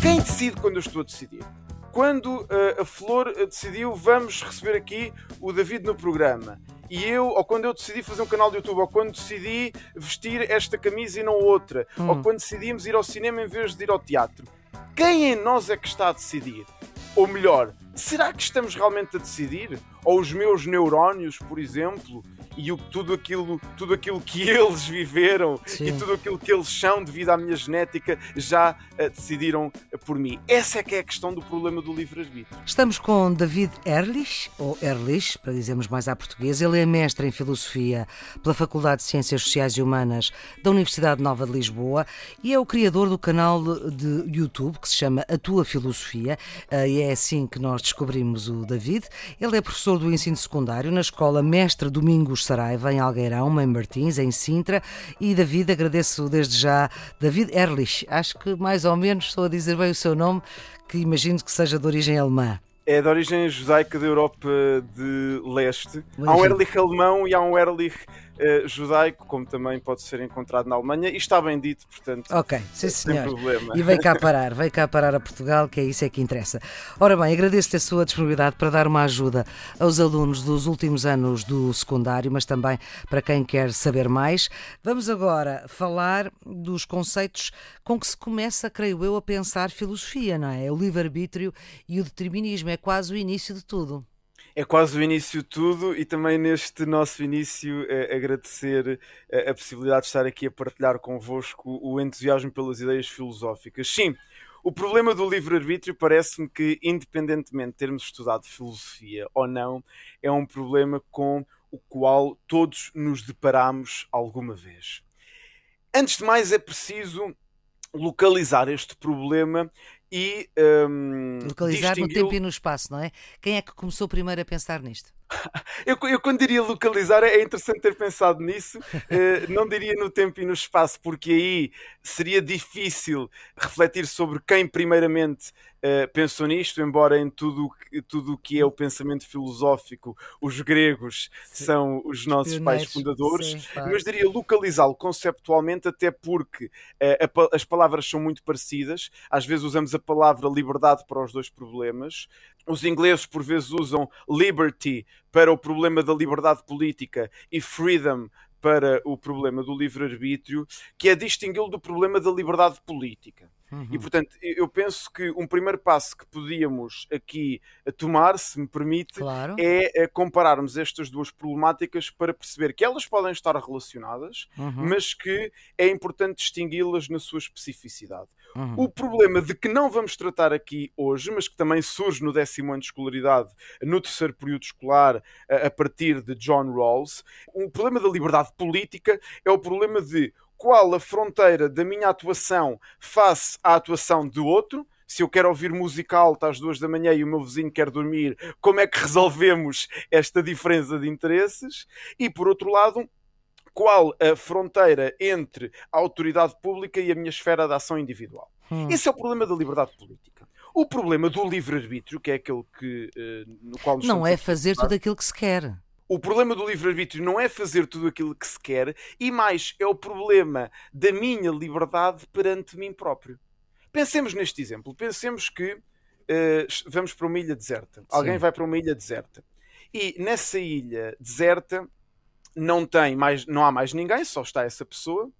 Quem decide quando eu estou a decidir? Quando uh, a Flor decidiu, vamos receber aqui o David no programa. E eu, ou quando eu decidi fazer um canal de YouTube, ou quando decidi vestir esta camisa e não outra, Hum. ou quando decidimos ir ao cinema em vez de ir ao teatro. Quem em nós é que está a decidir? Ou melhor, será que estamos realmente a decidir? Ou os meus neurónios, por exemplo, e o, tudo, aquilo, tudo aquilo que eles viveram e Sim. tudo aquilo que eles são devido à minha genética já eh, decidiram eh, por mim? Essa é que é a questão do problema do livre-arbítrio. Estamos com David Erlich, ou Erlich, para dizermos mais à portuguesa. Ele é mestre em Filosofia pela Faculdade de Ciências Sociais e Humanas da Universidade Nova de Lisboa e é o criador do canal de YouTube que se chama A Tua Filosofia eh, e é assim que nós descobrimos o David. Ele é professor do ensino secundário na Escola Mestre Domingos Saraiva, em Algueirão, em Martins, em Sintra. E David, agradeço desde já, David Erlich, acho que mais ou menos estou a dizer bem o seu nome, que imagino que seja de origem alemã. É de origem judaica da Europa de Leste. Mas, Há um. Erlich alemão e há um Erlich eh, judaico, como também pode ser encontrado na Alemanha, e está bem dito, portanto, Ok, sim sem senhor. problema. E veio cá parar, veio cá parar a Portugal, que é isso é que interessa. Ora bem, agradeço-lhe a sua disponibilidade para dar uma ajuda aos alunos dos últimos anos do secundário, mas também para quem quer saber mais. Vamos agora falar dos conceitos com que se começa, creio eu, a pensar filosofia, não é? O livre-arbítrio e o determinismo, é quase o início de tudo. É quase o início de tudo e também neste nosso início eh, agradecer eh, a possibilidade de estar aqui a partilhar convosco o entusiasmo pelas ideias filosóficas. Sim, o problema do livre-arbítrio parece-me que, independentemente de termos estudado filosofia ou não, é um problema com o qual todos nos deparamos alguma vez. Antes de mais, é preciso localizar este problema e hum, Localizar no tempo e no espaço, não é? Quem é que começou primeiro a pensar nisto? Eu, eu quando diria localizar, é interessante ter pensado nisso. Eh, não diria no tempo e no espaço, porque aí seria difícil refletir sobre quem primeiramente eh, pensou nisto, embora em tudo o que- tudo o que é o pensamento filosófico, os gregos são os nossos pais fundadores. Sim. Mas diria localizá-lo conceptualmente, até porque eh, a as palavras são muito parecidas. Às vezes usamos a palavra liberdade para os dois problemas. Os ingleses, por vezes, usam liberty para o problema da liberdade política e freedom para o problema do livre-arbítrio, que é distingui-lo do problema da liberdade política. Uhum. E, portanto, eu penso que um primeiro passo que podíamos aqui tomar, se me permite, Claro. é eh, compararmos estas duas problemáticas para perceber que elas podem estar relacionadas, Uhum, mas que é importante distingui-las na sua especificidade. uhum. O problema de que não vamos tratar aqui hoje, mas que também surge no décimo ano de escolaridade, no terceiro período escolar, a partir de John Rawls, o problema da liberdade política é o problema de qual a fronteira da minha atuação face à atuação do outro. Se eu quero ouvir música alta às duas da manhã e o meu vizinho quer dormir, como é que resolvemos esta diferença de interesses? E por outro lado, qual a fronteira entre a autoridade pública e a minha esfera de ação individual? Hum. Esse é o problema da liberdade política. O problema do livre-arbítrio, que é aquele que, eh, no qual Não é fazer tudo aquilo que se quer. O problema do livre-arbítrio não é fazer tudo aquilo que se quer, e mais, é o problema da minha liberdade perante mim próprio. Pensemos neste exemplo. Pensemos que eh, vamos para uma ilha deserta. Alguém Sim. vai para uma ilha deserta. E nessa ilha deserta não tem mais, não há mais ninguém, só está essa pessoa,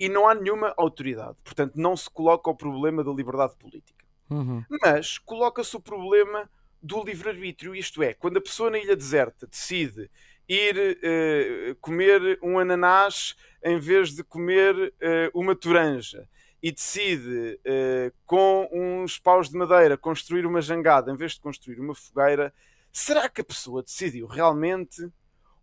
e não há nenhuma autoridade. Portanto, não se coloca o problema da liberdade política Uhum. mas coloca-se o problema do livre-arbítrio, isto é, quando a pessoa na ilha deserta decide ir eh, comer um ananás em vez de comer eh, uma toranja e decide eh, com uns paus de madeira construir uma jangada em vez de construir uma fogueira, será que a pessoa decidiu realmente?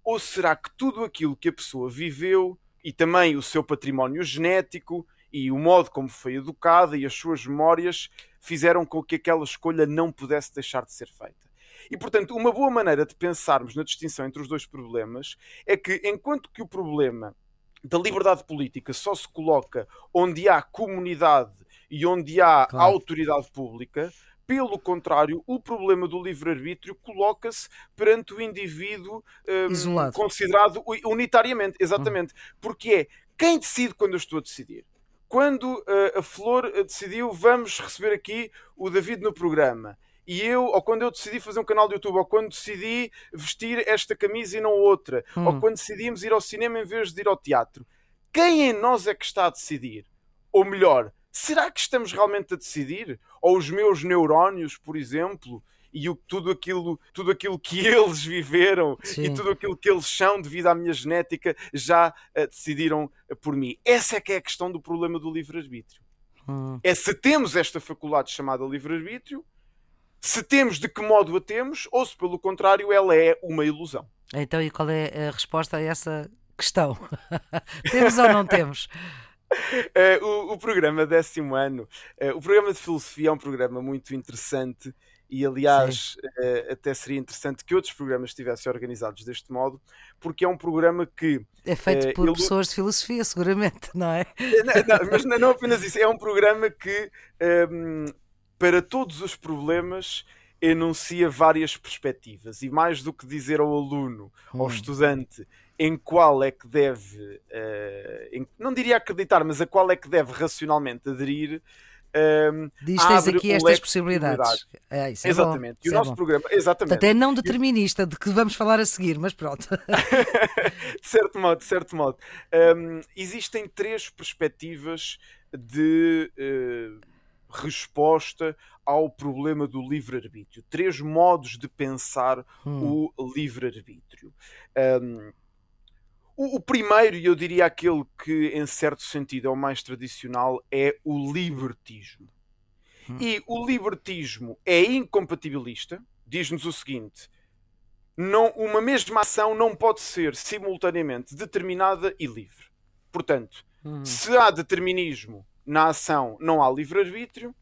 Ou será que tudo aquilo que a pessoa viveu e também o seu património genético e o modo como foi educada e as suas memórias fizeram com que aquela escolha não pudesse deixar de ser feita. E, portanto, uma boa maneira de pensarmos na distinção entre os dois problemas é que, enquanto que o problema da liberdade política só se coloca onde há comunidade e onde há Claro. autoridade pública, Pelo contrário, o problema do livre-arbítrio coloca-se perante o indivíduo um, considerado unitariamente, exatamente, porque é quem decide quando eu estou a decidir. Quando uh, a Flor decidiu, vamos receber aqui o David no programa e eu, ou quando eu decidi fazer um canal de YouTube, ou quando decidi vestir esta camisa e não outra, hum. ou quando decidimos ir ao cinema em vez de ir ao teatro, quem em nós é que está a decidir? Ou melhor, será que estamos realmente a decidir? Ou os meus neurónios, por exemplo, e o, tudo, aquilo, tudo aquilo que eles viveram Sim. e tudo aquilo que eles são devido à minha genética já uh, decidiram uh, por mim. Essa é que é a questão do problema do livre-arbítrio. Hum. É se temos esta faculdade chamada livre-arbítrio, se temos de que modo a temos, ou se pelo contrário ela é uma ilusão. Então, e qual é a resposta a essa questão? temos ou não temos? Uh, o, o, programa décimo ano, uh, o programa de filosofia é um programa muito interessante e aliás uh, até seria interessante que outros programas estivessem organizados deste modo, porque é um programa que é feito por ele... pessoas de filosofia, seguramente, não é? Não, não, mas não, apenas isso, é um programa que um, ehm, para todos os problemas enuncia várias perspectivas e mais do que dizer ao aluno, hum. ao estudante, em qual é que deve, uh, em, não diria acreditar, mas a qual é que deve racionalmente aderir. Um, Diz tens aqui estas possibilidades. É, é exatamente. Bom, e o nosso bom. programa, exatamente. Até não determinista, de que vamos falar a seguir, mas pronto. de certo modo, de certo modo. Um, existem três perspectivas de uh, resposta ao problema do livre-arbítrio. Três modos de pensar hum. o livre-arbítrio. Um, o, o, primeiro, e eu diria aquele que, em certo sentido, é o mais tradicional, é o libertismo. Hum. E o libertismo é incompatibilista, diz-nos o seguinte. Não, uma mesma ação não pode ser simultaneamente determinada e livre. Portanto, hum. se há determinismo na ação não há livre-arbítrio,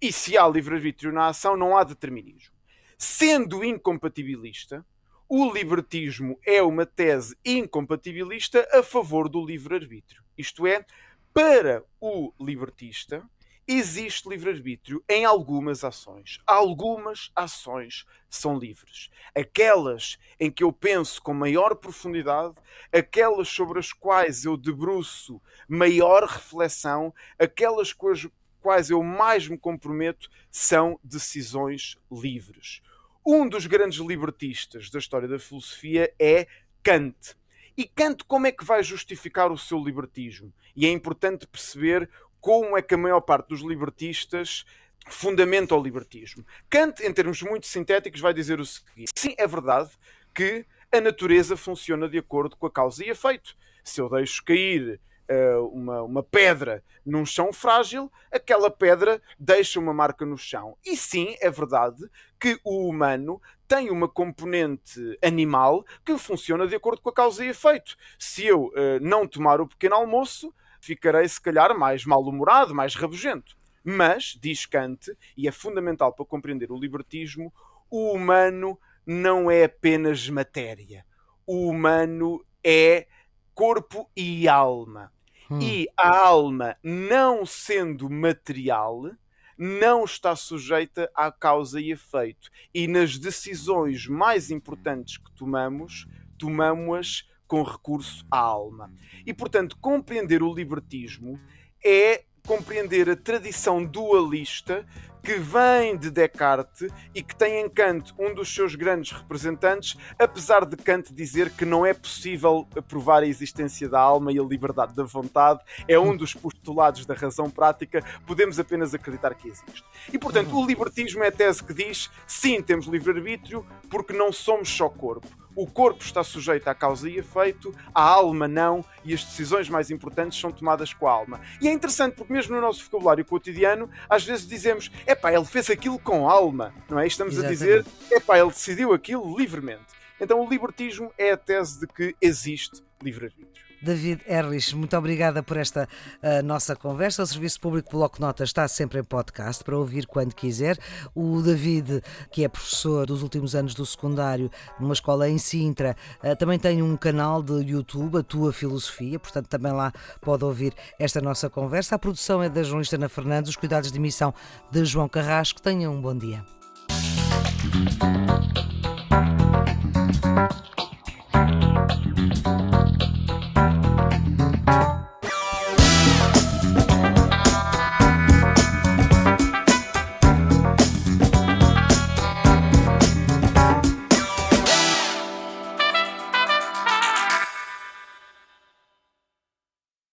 e se há livre-arbítrio na ação, não há determinismo. Sendo incompatibilista, o libertismo é uma tese incompatibilista a favor do livre-arbítrio. Isto é, para o libertista, existe livre-arbítrio em algumas ações. Algumas ações são livres. Aquelas em que eu penso com maior profundidade, aquelas sobre as quais eu debruço maior reflexão, aquelas com as quais eu mais me comprometo, são decisões livres. Um dos grandes libertistas da história da filosofia é Kant. E Kant, como é que vai justificar o seu libertismo? E é importante perceber como é que a maior parte dos libertistas fundamenta o libertismo. Kant, em termos muito sintéticos, vai dizer o seguinte: sim, é verdade que a natureza funciona de acordo com a causa e efeito. Se eu deixo cair uh, uma, uma pedra num chão frágil, aquela pedra deixa uma marca no chão. E sim, é verdade que o humano tem uma componente animal que funciona de acordo com a causa e efeito. Se eu uh, não tomar o pequeno almoço, ficarei se calhar mais mal-humorado, mais rabugento. Mas, diz Kant, e é fundamental para compreender o libertismo, o humano não é apenas matéria. O humano é corpo e alma. Hum. E a alma, não sendo material, não está sujeita à causa e efeito. E nas decisões mais importantes que tomamos, tomamos-as com recurso à alma. E, portanto, compreender o libertismo é compreender a tradição dualista que vem de Descartes e que tem em Kant um dos seus grandes representantes, apesar de Kant dizer que não é possível provar a existência da alma e a liberdade da vontade, é um dos postulados da razão prática, podemos apenas acreditar que existe. E portanto, o libertismo é a tese que diz: sim, temos livre-arbítrio, porque não somos só corpo o corpo está sujeito à causa e efeito, a alma não, e as decisões mais importantes são tomadas com a alma. E é interessante porque, mesmo no nosso vocabulário cotidiano, às vezes dizemos: epá, ele fez aquilo com alma, não é? Estamos Exatamente. a dizer: epá, ele decidiu aquilo livremente. Então, o libertismo é a tese de que existe livre-arbítrio. David Erlich, muito obrigada por esta uh, nossa conversa. O Serviço Público Bloco Notas está sempre em podcast para ouvir quando quiser. O David, que é professor dos últimos anos do secundário numa escola em Sintra, uh, também tem um canal de YouTube, a Tua Filosofia, portanto também lá pode ouvir esta nossa conversa. A produção é da jornalista Ana Fernandes, os cuidados de emissão de João Carrasco. Tenham um bom dia.